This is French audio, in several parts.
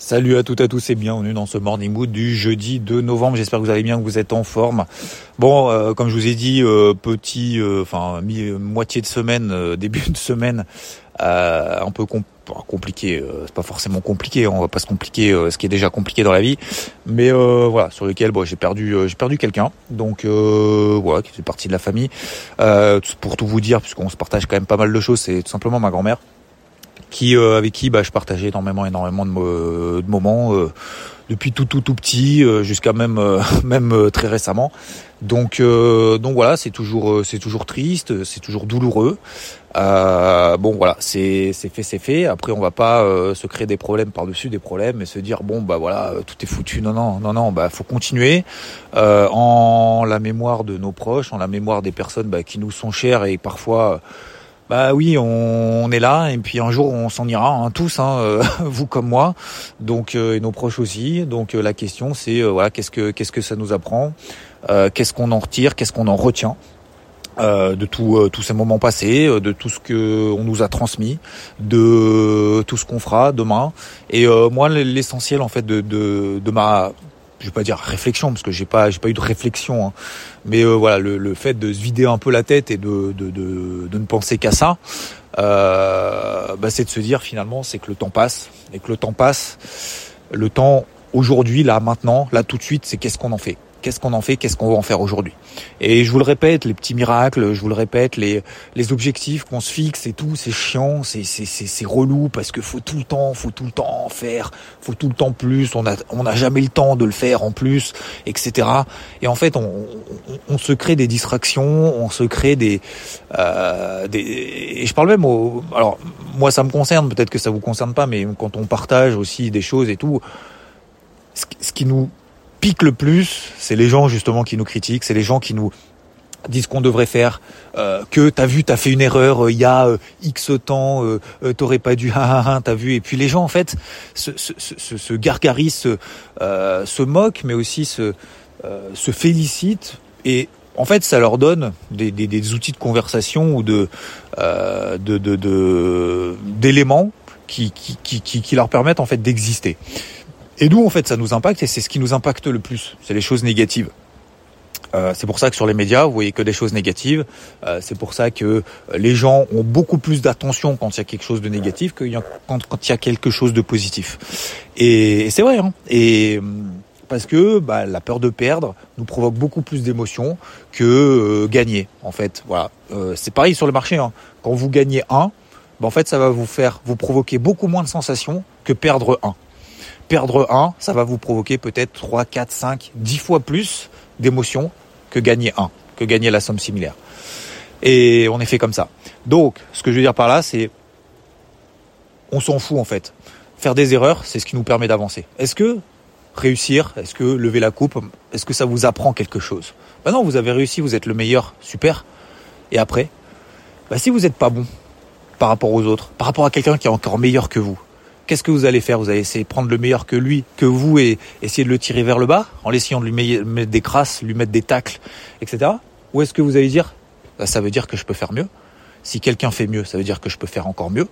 Salut à toutes et à tous et bienvenue dans ce morning mood du jeudi 2 novembre. J'espère que vous allez bien, que vous êtes en forme. Bon, euh, comme je vous ai dit, euh, petit, euh, enfin moitié de semaine, début de semaine, un peu compliqué. c'est pas forcément compliqué. On va pas se compliquer ce qui est déjà compliqué dans la vie, mais voilà, sur lequel bon, j'ai perdu, j'ai perdu quelqu'un. Donc voilà, qui fait partie de la famille. pour tout vous dire, puisqu'on se partage quand même pas mal de choses, c'est tout simplement ma grand-mère qui euh, avec qui bah, je partageais énormément énormément de, de moments euh, depuis tout tout tout petit euh, jusqu'à même même très récemment. Donc donc voilà, c'est toujours c'est toujours triste, c'est toujours douloureux. bon voilà, c'est c'est fait c'est fait. Après on va pas se créer des problèmes par dessus des problèmes et se dire bon bah voilà tout est foutu. Non non non non bah faut continuer en la mémoire de nos proches, en la mémoire des personnes bah, qui nous sont chères et parfois bah oui, on, est là et puis un jour on s'en ira, hein, tous, hein, euh, vous comme moi, donc euh, et nos proches aussi. Donc euh, la question c'est voilà qu'est-ce que qu'est-ce que ça nous apprend, qu'est-ce qu'on en retire, qu'est-ce qu'on en retient. de tout, tous ces moments passés, de tout ce que on nous a transmis, de tout ce qu'on fera demain. Et moi, l'essentiel en fait de, de, de ma je vais pas dire réflexion parce que j'ai pas j'ai pas eu de réflexion hein. mais euh, voilà le, le, fait de se vider un peu la tête et de de, de, ne penser qu'à ça euh, bah, c'est de se dire finalement c'est que le temps passe et que le temps passe le temps aujourd'hui là maintenant là tout de suite c'est qu'est-ce qu'on en fait qu'est-ce qu'on en fait, qu'est-ce qu'on va en faire aujourd'hui. Et je vous le répète, les petits miracles, je vous le répète, les, les objectifs qu'on se fixe et tout, c'est chiant, c'est, c'est, c'est, relou parce que faut tout le temps, faut tout le temps en faire, faut tout le temps plus, on a, on n'a jamais le temps de le faire en plus, etc. Et en fait, on, on, se crée des distractions, on se crée des, euh, des, et je parle même au, alors moi ça me concerne, peut-être que ça vous concerne pas, mais quand on partage aussi des choses et tout, ce qui nous pique le plus, c'est les gens justement qui nous critiquent, c'est les gens qui nous disent qu'on devrait faire, euh, que t'as vu, t'as fait une erreur euh, il y a euh, X temps, euh, t'aurais pas dû, t'as vu. Et puis les gens en fait se, se, se, se gargarisent, se, moquent, mais aussi se, se félicitent. Et en fait, ça leur donne des, des, des outils de conversation ou de de d'éléments de, qui, qui, qui, qui leur permettent en fait d'exister. Et nous, en fait, ça nous impacte et c'est ce qui nous impacte le plus, c'est les choses négatives. Euh, c'est pour ça que sur les médias, vous voyez que des choses négatives. Euh, c'est pour ça que les gens ont beaucoup plus d'attention quand il y a quelque chose de négatif que quand, quand il y a quelque chose de positif. Et, c'est vrai. Hein et parce que bah, la peur de perdre nous provoque beaucoup plus d'émotions que euh, gagner. En fait, voilà. Euh, c'est pareil sur le marché. Hein. Quand vous gagnez un, bah, en fait, ça va vous faire vous provoquer beaucoup moins de sensations que perdre un perdre 1, ça va vous provoquer peut-être 3, 4, 5, 10 fois plus d'émotions que gagner 1, que gagner la somme similaire. Et on est fait comme ça. Donc, ce que je veux dire par là, c'est on s'en fout en fait. Faire des erreurs, c'est ce qui nous permet d'avancer. Est-ce que réussir, est-ce que lever la coupe, est-ce que ça vous apprend quelque chose? Ben non, vous avez réussi, vous êtes le meilleur, super. Et après? Ben Si vous n'êtes pas bon par rapport aux autres, par rapport à quelqu'un qui est encore meilleur que vous, qu'est-ce que vous allez faire? Vous allez essayer de prendre le meilleur que lui, que vous, et essayer de le tirer vers le bas, en essayant de lui mettre des crasses, lui mettre des tacles, etc. Ou est-ce que vous allez dire, bah, ça veut dire que je peux faire mieux? Si quelqu'un fait mieux, ça veut dire que je peux faire encore mieux.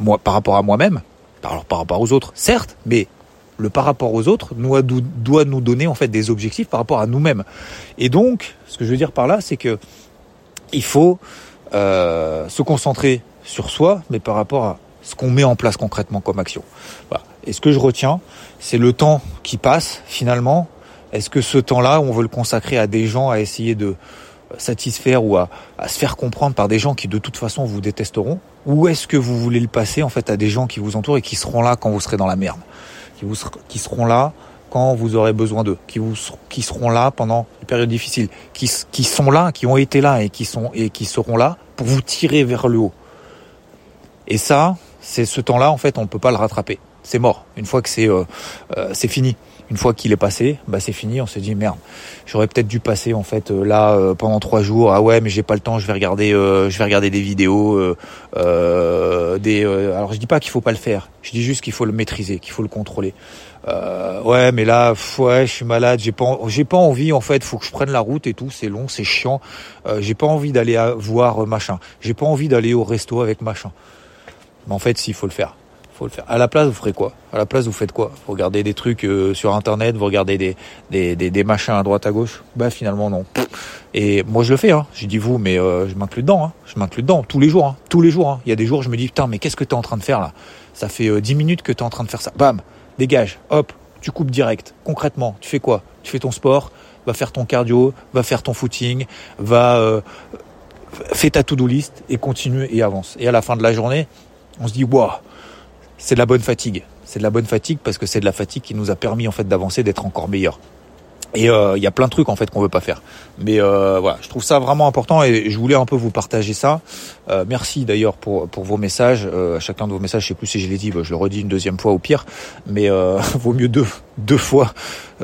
Moi, par rapport à moi-même, alors par rapport aux autres, certes, mais le par rapport aux autres doit, nous donner en fait des objectifs par rapport à nous-mêmes. Et donc, ce que je veux dire par là, c'est que il faut euh, se concentrer sur soi, mais par rapport à ce qu'on met en place concrètement comme action. Et ce que je retiens, c'est le temps qui passe finalement. Est-ce que ce temps-là, on veut le consacrer à des gens, à essayer de satisfaire ou à, se faire comprendre par des gens qui de toute façon vous détesteront? Ou est-ce que vous voulez le passer en fait à des gens qui vous entourent et qui seront là quand vous serez dans la merde? Qui, seront là quand vous aurez besoin d'eux, qui, seront là pendant les périodes difficiles, qui, sont là, qui ont été là et qui seront là pour vous tirer vers le haut. Et ça, c'est ce temps-là, en fait, on ne peut pas le rattraper. C'est mort. Une fois que c'est euh, euh, c'est fini. Une fois qu'il est passé, bah c'est fini. On se dit merde. J'aurais peut-être dû passer en fait euh, là pendant trois jours. Ah ouais, mais j'ai pas le temps. Je vais regarder, je vais regarder des vidéos. des. alors je dis pas qu'il faut pas le faire. Je dis juste qu'il faut le maîtriser, qu'il faut le contrôler. ouais, mais là, ouais, je suis malade. J'ai pas, j'ai pas envie en fait. Faut que je prenne la route et tout. C'est long, c'est chiant. j'ai pas envie d'aller voir machin. J'ai pas envie d'aller au resto avec machin. Mais en fait, s'il faut le faire. faut le faire. À la place, vous ferez quoi? À la place, vous faites quoi? Vous regardez des trucs euh, sur internet, vous regardez des, des, des, des, machins à droite à gauche? Bah finalement non. Et moi je le fais. Hein. J'ai dit vous, mais euh, je m'inclus dedans. Hein. Je m'inclus dedans tous les jours. Hein. Tous les jours. Hein. Il y a des jours, je me dis putain, mais qu'est-ce que t'es en train de faire là? Ça fait euh, 10 minutes que t'es en train de faire ça. Bam, dégage. Hop, tu coupes direct. Concrètement, tu fais quoi? Tu fais ton sport. Va faire ton cardio. Va faire ton footing. Va euh, fais ta to-do list et continue et avance. Et à la fin de la journée, on se dit waouh c'est de la bonne fatigue. C'est de la bonne fatigue parce que c'est de la fatigue qui nous a permis en fait d'avancer, d'être encore meilleur. Et euh, il y a plein de trucs en fait qu'on veut pas faire. Mais euh, voilà, je trouve ça vraiment important et je voulais un peu vous partager ça. Euh, merci d'ailleurs pour pour vos messages. à chacun de vos messages, je sais plus si je l'ai dit, bah, je le redis une deuxième fois au pire. Mais vaut mieux deux deux fois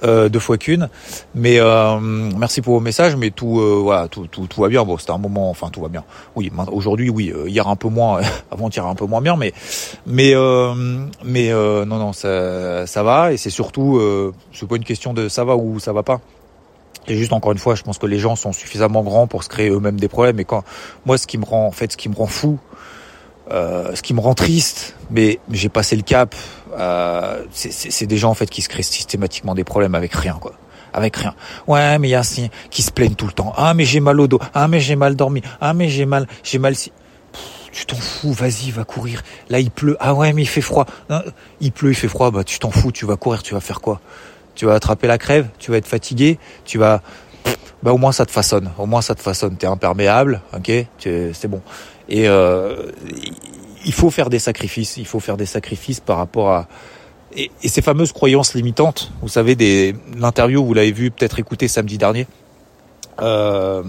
euh, deux fois qu'une. Mais euh, merci pour vos messages, mais tout euh, voilà, tout, va bien. Bon, c'était un moment, enfin tout va bien. Oui, aujourd'hui, oui, hier un peu moins, avant-hier un peu moins bien, mais mais mais non non, ça ça va et c'est surtout c'est pas une question de ça va ou ça va pas. Et juste encore une fois, je pense que les gens sont suffisamment grands pour se créer eux-mêmes des problèmes. Et quand moi, ce qui me rend en fait, ce qui me rend fou, ce qui me rend triste, mais j'ai passé le cap. Euh, c'est des gens en fait qui se créent systématiquement des problèmes avec rien, quoi. Avec rien. Ouais, mais il y a qui se plaignent tout le temps. Ah, mais j'ai mal au dos. Ah, mais j'ai mal dormi. Ah, mais j'ai mal, j'ai mal si. tu t'en fous, vas-y, va courir. Là, il pleut. Ah ouais, mais il fait froid. il pleut, il fait froid. Bah, tu t'en fous, tu vas courir, tu vas faire quoi? Tu vas attraper la crève, tu vas être fatigué, tu vas. Bah, au moins ça te façonne. Au moins ça te façonne. T'es imperméable, ok? C'est bon. Et euh, il faut faire des sacrifices. Il faut faire des sacrifices par rapport à et, ces fameuses croyances limitantes. Vous savez, des l'interview, vous l'avez vu, peut-être écouté samedi dernier. Euh,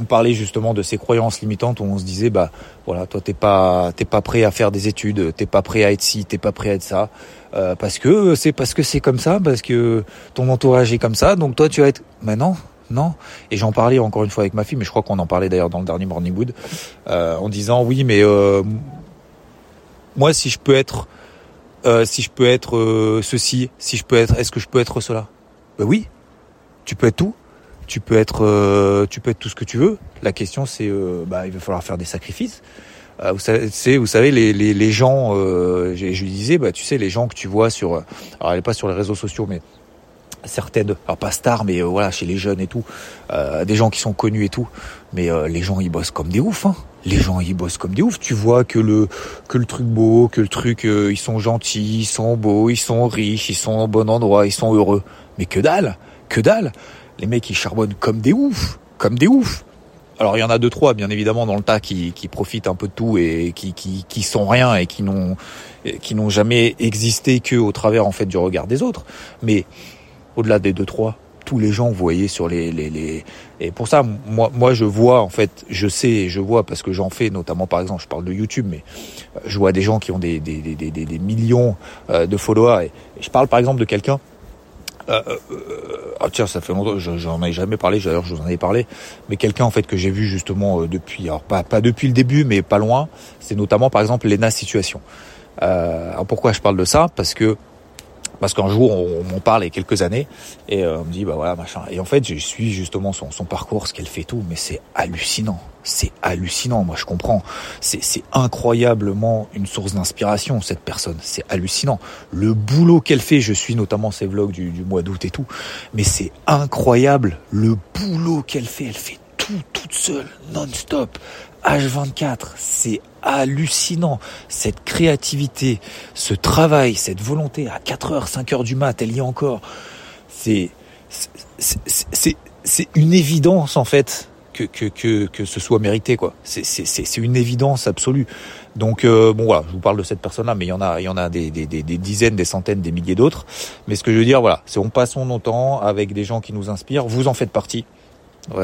on parlait justement de ces croyances limitantes où on se disait bah voilà toi t'es pas t'es pas prêt à faire des études t'es pas prêt à être ci t'es pas prêt à être ça euh, parce que c'est parce que c'est comme ça parce que ton entourage est comme ça donc toi tu vas être mais non non. Et j'en parlais encore une fois avec ma fille, mais je crois qu'on en parlait d'ailleurs dans le dernier Morning Wood, euh, en disant oui, mais euh, moi, si je peux être, euh, si je peux être ceci, si je peux être, est-ce que je peux être cela? Ben oui, tu peux être tout. Tu peux être, tu peux être tout ce que tu veux. La question, c'est, bah, il va falloir faire des sacrifices. vous savez, vous savez, les, les, les gens, je lui disais, bah, tu sais, les gens que tu vois sur, alors elle est pas sur les réseaux sociaux, mais certaines, alors pas stars, mais euh, voilà, chez les jeunes et tout, euh, des gens qui sont connus et tout, mais euh, les gens ils bossent comme des oufs, hein. Les gens ils bossent comme des oufs. Tu vois que le que le truc beau, que le truc, ils sont gentils, ils sont beaux, ils sont riches, ils sont au bon endroit, ils sont heureux. Mais que dalle, que dalle. Les mecs ils charbonnent comme des oufs, comme des oufs. Alors il y en a deux trois bien évidemment dans le tas qui, qui profitent un peu de tout et qui, qui, qui sont rien et qui n'ont qui n'ont jamais existé que au travers en fait du regard des autres. Mais au-delà des deux trois tous les gens vous voyez sur les, les, les et pour ça moi moi je vois en fait je sais et je vois parce que j'en fais notamment par exemple je parle de YouTube mais euh, je vois des gens qui ont des des, des, des, des millions euh, de followers et, je parle par exemple de quelqu'un euh, euh, ah tiens ça fait longtemps j'en ai jamais parlé d'ailleurs je vous en avais parlé mais quelqu'un en fait que j'ai vu justement depuis alors pas pas depuis le début mais pas loin c'est notamment par exemple Lena Situation. Alors pourquoi je parle de ça? Parce que parce qu'un jour on, m'en parle il y a quelques années et euh, on me dit bah voilà machin. Et en fait je suis justement son, son parcours ce qu'elle fait tout mais c'est hallucinant. C'est hallucinant moi je comprends. C'est c'est incroyablement une source d'inspiration cette personne. C'est hallucinant. Le boulot qu'elle fait je suis notamment ses vlogs du, du mois d'août et tout mais c'est incroyable le boulot qu'elle fait. Elle fait tout toute seule non-stop H24 c'est hallucinant. Cette créativité, ce travail, cette volonté à 4 heures, 5 heures du mat, elle y est encore. C'est, c'est, une évidence, en fait, que, que, que, que ce soit mérité, quoi. C'est, c'est, une évidence absolue. Donc, euh, bon, voilà, je vous parle de cette personne-là, mais il y en a, il y en a des, des, des, des dizaines, des centaines, des milliers d'autres. Mais ce que je veux dire, voilà, c'est on passe son temps avec des gens qui nous inspirent. Vous en faites partie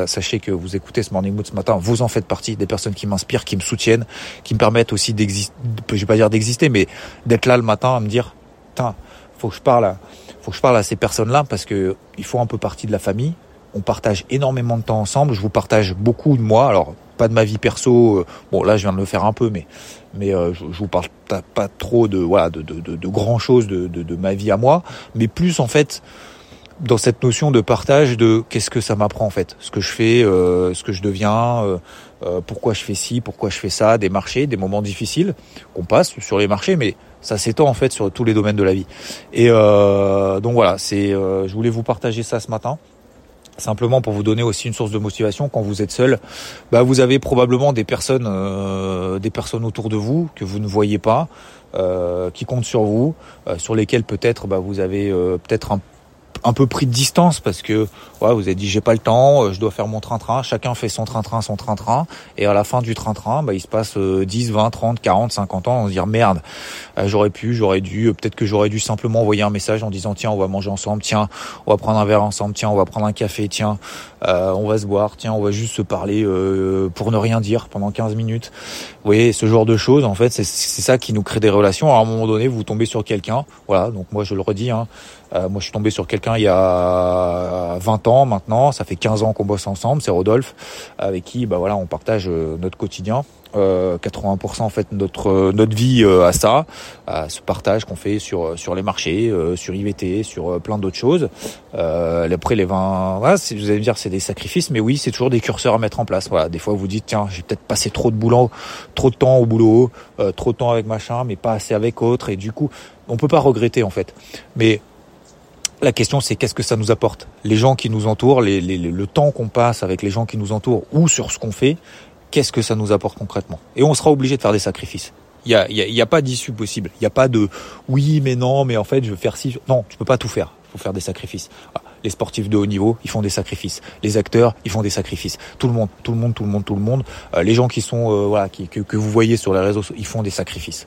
sachez que vous écoutez ce Morning Mood ce matin, vous en faites partie des personnes qui m'inspirent, qui me soutiennent, qui me permettent aussi d'exister, je vais pas dire d'exister, mais d'être là le matin à me dire, putain, faut que je parle, à, faut que je parle à ces personnes-là parce que ils font un peu partie de la famille. On partage énormément de temps ensemble. Je vous partage beaucoup de moi. Alors pas de ma vie perso. Euh, bon là, je viens de le faire un peu, mais mais euh, je, je, vous parle pas, trop de voilà de, de, de, de grand chose de, de, de ma vie à moi, mais plus en fait dans cette notion de partage de qu'est-ce que ça m'apprend en fait, ce que je fais, euh, ce que je deviens, euh, euh, pourquoi je fais ci, pourquoi je fais ça, des marchés, des moments difficiles qu'on passe sur les marchés, mais ça s'étend en fait sur tous les domaines de la vie. Et donc voilà, c'est, je voulais vous partager ça ce matin. Simplement pour vous donner aussi une source de motivation quand vous êtes seul, bah vous avez probablement des personnes, des personnes autour de vous que vous ne voyez pas, qui comptent sur vous, sur lesquelles peut-être bah, vous avez peut-être un un peu pris de distance parce que ouais, vous avez dit j'ai pas le temps, euh, je dois faire mon train-train, chacun fait son train-train, son train-train, et à la fin du train-train, bah, il se passe 10, 20, 30, 40, 50 ans, on se dit merde, euh, j'aurais pu, j'aurais dû, euh, peut-être que j'aurais dû simplement envoyer un message en disant tiens on va manger ensemble, tiens on va prendre un verre ensemble, tiens on va prendre un café, tiens on va se boire, tiens on va juste se parler pour ne rien dire pendant 15 minutes. Vous voyez ce genre de choses en fait c'est ça qui nous crée des relations. À un moment donné vous tombez sur quelqu'un, voilà donc moi je le redis, hein, moi je suis tombé sur quelqu'un il y a 20 ans maintenant, ça fait 15 ans qu'on bosse ensemble, c'est Rodolphe, avec qui bah voilà on partage euh, notre quotidien. 80% euh, en fait notre euh, notre vie à ça, à ce partage qu'on fait sur sur les marchés, sur IVT, sur plein d'autres choses. après les 20, voilà, vous allez me dire c'est des sacrifices, mais oui c'est toujours des curseurs à mettre en place. Voilà, des fois vous dites tiens j'ai peut-être passé trop de boulot, trop de temps au boulot, trop de temps avec machin, mais pas assez avec autre, et du coup on peut pas regretter en fait. Mais la question, c'est qu'est-ce que ça nous apporte? Les gens qui nous entourent, le temps qu'on passe avec les gens qui nous entourent ou sur ce qu'on fait, qu'est-ce que ça nous apporte concrètement? Et on sera obligé de faire des sacrifices. Il n'y a, y a, pas d'issue possible. Il n'y a pas de oui, mais non, mais en fait, je veux faire ci. Non, tu peux pas tout faire. Il faut faire des sacrifices. Les sportifs de haut niveau, ils font des sacrifices. Les acteurs, ils font des sacrifices. Tout le monde, tout le monde, tout le monde, tout le monde. Euh, les gens qui sont, euh, voilà, qui, que, que, vous voyez sur les réseaux, ils font des sacrifices.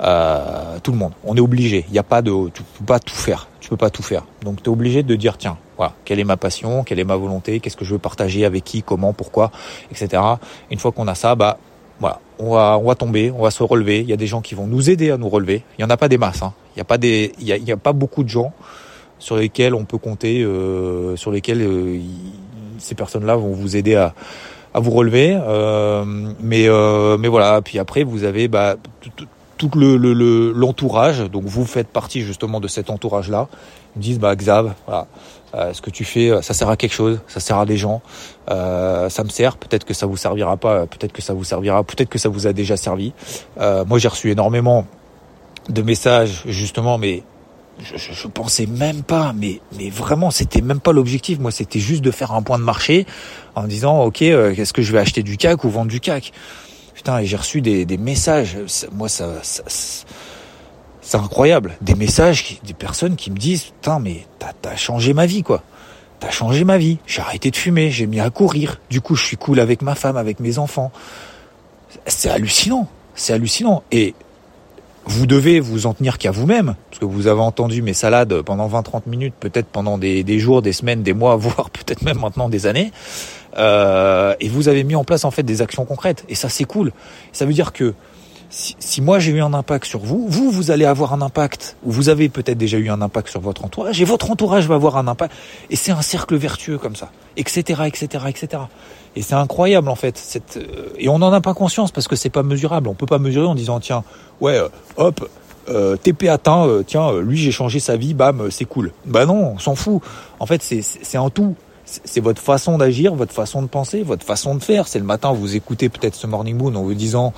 Euh, tout le monde. On est obligé. Il n'y a pas de, tu peux pas tout faire. Tu peux pas tout faire. Donc tu es obligé de dire tiens, voilà, quelle est ma passion, quelle est ma volonté, qu'est-ce que je veux partager avec qui, comment, pourquoi, etc. Une fois qu'on a ça, bah voilà, on va, on va tomber, on va se relever. Il y a des gens qui vont nous aider à nous relever. Il y en a pas des masses. Hein. Il y a pas des, il y a, il y a pas beaucoup de gens sur lesquels on peut compter, euh, sur lesquels euh, ces personnes-là vont vous aider à, à vous relever. Euh, mais, euh, mais voilà. Puis après, vous avez bah, tout le l'entourage. donc vous faites partie justement de cet entourage-là. Ils me disent bah Xav, voilà, euh, ce que tu fais, ça sert à quelque chose, ça sert à des gens, euh, ça me sert. Peut-être que ça vous servira pas, peut-être que ça vous servira, peut-être que ça vous a déjà servi. Euh, moi j'ai reçu énormément de messages justement, mais je, je, je, pensais même pas, mais mais vraiment c'était même pas l'objectif. Moi c'était juste de faire un point de marché en disant ok, euh, est-ce que je vais acheter du CAC ou vendre du CAC? Putain, j'ai reçu des, des messages. Moi, ça, c'est incroyable. Des messages, des personnes qui me disent, putain, mais t'as as changé ma vie, quoi. T'as changé ma vie. J'ai arrêté de fumer, j'ai mis à courir. Du coup, je suis cool avec ma femme, avec mes enfants. C'est hallucinant. C'est hallucinant. Et vous devez vous en tenir qu'à vous-même, parce que vous avez entendu mes salades pendant 20-30 minutes, peut-être pendant des, des, jours, des semaines, des mois, voire peut-être même maintenant des années. Euh, et vous avez mis en place en fait des actions concrètes. Et ça c'est cool. Ça veut dire que si, si moi j'ai eu un impact sur vous, vous vous allez avoir un impact, ou vous avez peut-être déjà eu un impact sur votre entourage, et votre entourage va avoir un impact. Et c'est un cercle vertueux comme ça, etc., etc., etc. Et c'est incroyable en fait. Cette, euh, et on n'en a pas conscience parce que c'est pas mesurable. On peut pas mesurer en disant tiens, ouais, euh, hop, euh, TP atteint, euh, tiens, lui j'ai changé sa vie, bam, c'est cool. Bah non, on s'en fout. En fait, c'est un tout c'est votre façon d'agir, votre façon de penser, votre façon de faire. C'est le matin, vous écoutez peut-être ce Morning Moon en vous disant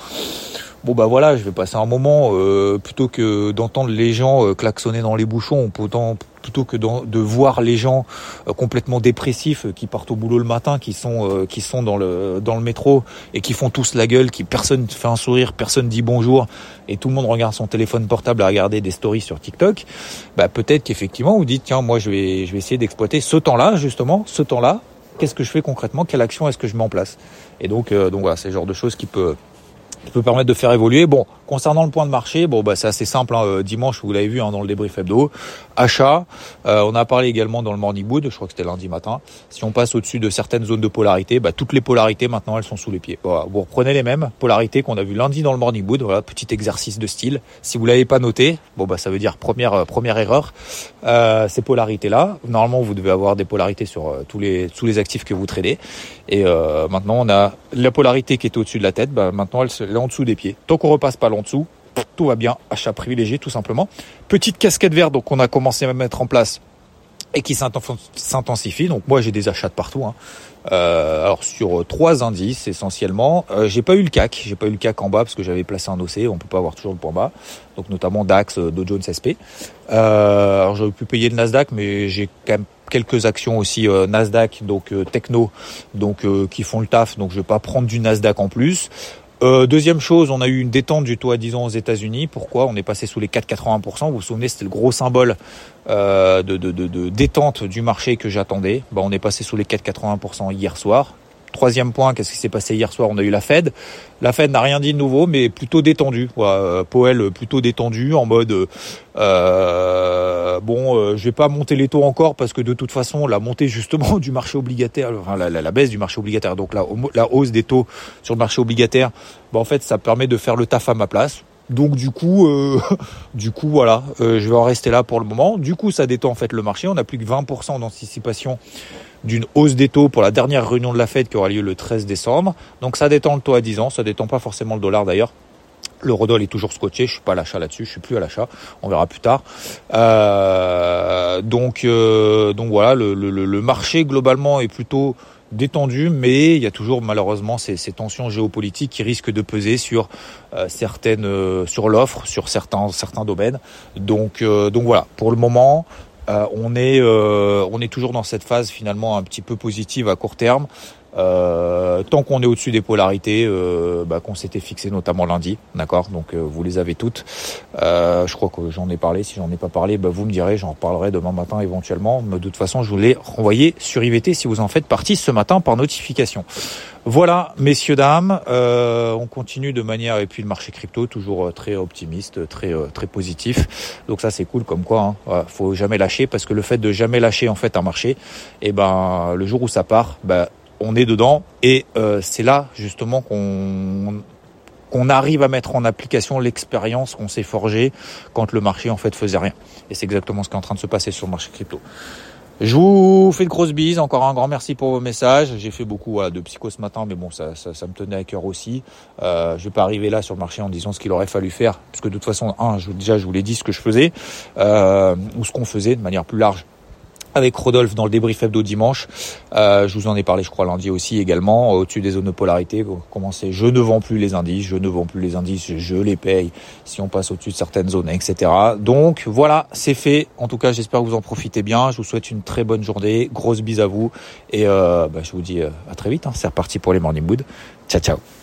bon bah voilà, je vais passer un moment euh, plutôt que d'entendre les gens euh, klaxonner dans les bouchons, plutôt, plutôt que de voir les gens euh, complètement dépressifs qui partent au boulot le matin, qui sont qui sont dans le dans le métro et qui font tous la gueule, qui personne fait un sourire, personne dit bonjour et tout le monde regarde son téléphone portable à regarder des stories sur TikTok, bah peut-être qu'effectivement vous dites tiens moi je vais je vais essayer d'exploiter ce temps-là justement, ce temps-là, qu'est-ce que je fais concrètement, quelle action est-ce que je mets en place? Et donc donc voilà c'est le genre de choses qui peut qui peut permettre de faire évoluer. Bon, concernant le point de marché, bon bah c'est assez simple. Hein. Euh, dimanche, vous l'avez vu hein, dans le débrief hebdo, achat. Euh, on a parlé également dans le morning mood, je crois que c'était lundi matin. Si on passe au-dessus de certaines zones de polarité, bah, toutes les polarités maintenant elles sont sous les pieds. Vous reprenez les mêmes polarités qu'on a vu lundi dans le morning mood. Voilà, petit exercice de style. Si vous l'avez pas noté, bon bah ça veut dire première euh, première erreur. Euh, ces polarités là, normalement vous devez avoir des polarités sur tous les tous les actifs que vous tradez. Et maintenant on a la polarité qui est au-dessus de la tête. Bah, maintenant elle est en dessous des pieds. Tant qu'on repasse pas tout va bien. Achat privilégié, tout simplement. Petite casquette verte, donc on a commencé à mettre en place et qui s'intensifie. Donc moi j'ai des achats de partout. Hein. Euh, alors sur trois indices essentiellement, euh, j'ai pas eu le CAC, j'ai pas eu le CAC en bas parce que j'avais placé un OC, on peut pas avoir toujours le point bas. Donc notamment DAX, euh, Dow Jones, SP. Euh, alors j'aurais pu payer le Nasdaq, mais j'ai quand même quelques actions aussi euh, Nasdaq, donc techno, donc qui font le taf. Donc je vais pas prendre du Nasdaq en plus. Euh, deuxième chose, on a eu une détente du taux à 10 ans aux États-Unis. Pourquoi On est passé sous les 4,80%. Vous vous souvenez, c'était le gros symbole euh, de, détente du marché que j'attendais. Bah, on est passé sous les 4,80% hier soir. Troisième point, qu'est-ce qui s'est passé hier soir On a eu la Fed. La Fed n'a rien dit de nouveau, mais plutôt détendu. Voilà, Powell plutôt détendu, en mode euh, bon, euh, je vais pas monter les taux encore parce que de toute façon, la montée justement du marché obligataire, enfin la, la, baisse du marché obligataire, donc la, la hausse des taux sur le marché obligataire, bah, en fait, ça permet de faire le taf à ma place. Donc du coup, euh, du coup voilà, euh, je vais en rester là pour le moment. Du coup, ça détend en fait le marché. On a plus que 20% d'anticipation d'une hausse des taux pour la dernière réunion de la Fed qui aura lieu le 13 décembre. Donc ça détend le taux à 10 ans, ça détend pas forcément le dollar d'ailleurs. Le Rodol est toujours scotché, je suis pas à l'achat là-dessus, je suis plus à l'achat, on verra plus tard. Euh, donc, euh, donc voilà, le, le, le, marché globalement est plutôt détendu, mais il y a toujours malheureusement ces, ces tensions géopolitiques qui risquent de peser sur euh, certaines, euh, sur l'offre, sur certains certains domaines. Donc, euh, donc voilà, pour le moment, on est euh, on est toujours dans cette phase finalement un petit peu positive à court terme. Euh, tant qu'on est au-dessus des polarités bah, qu'on s'était fixé notamment lundi, d'accord? Donc vous les avez toutes. je crois que j'en ai parlé. Si j'en ai pas parlé, bah, vous me direz, j'en reparlerai demain matin éventuellement. Mais de toute façon, je vous l'ai renvoyé sur IVT si vous en faites partie ce matin par notification. Voilà, messieurs, dames, euh, on continue de manière, et puis le marché crypto, toujours euh, très optimiste, très euh, très positif. Donc ça c'est cool comme quoi, hein. faut jamais lâcher, parce que le fait de jamais lâcher en fait un marché, et eh ben le jour où ça part, ben, on est dedans, et c'est là justement qu'on arrive à mettre en application l'expérience qu'on s'est forgée quand le marché en fait faisait rien. Et c'est exactement ce qui est en train de se passer sur le marché crypto. Je vous fais de grosses bises. Encore un grand merci pour vos messages. J'ai fait beaucoup de psycho ce matin, mais bon, ça, me tenait à cœur aussi. Euh, je vais pas arriver là sur le marché en disant ce qu'il aurait fallu faire, parce que de toute façon, déjà, je vous l'ai dit ce que je faisais euh, ou ce qu'on faisait de manière plus large avec Rodolphe dans le débrief hebdo dimanche. Euh, je vous en ai parlé, je crois, lundi aussi également, au-dessus des zones de polarité. Comment c'est Je ne vends plus les indices, je ne vends plus les indices, je les paye si on passe au-dessus de certaines zones, etc. Donc voilà, c'est fait. En tout cas, j'espère que vous en profitez bien. Je vous souhaite une très bonne journée. Grosse bise à vous. Et euh, bah, je vous dis euh, à très vite. Hein. C'est reparti pour les Morning Mood. Ciao, ciao.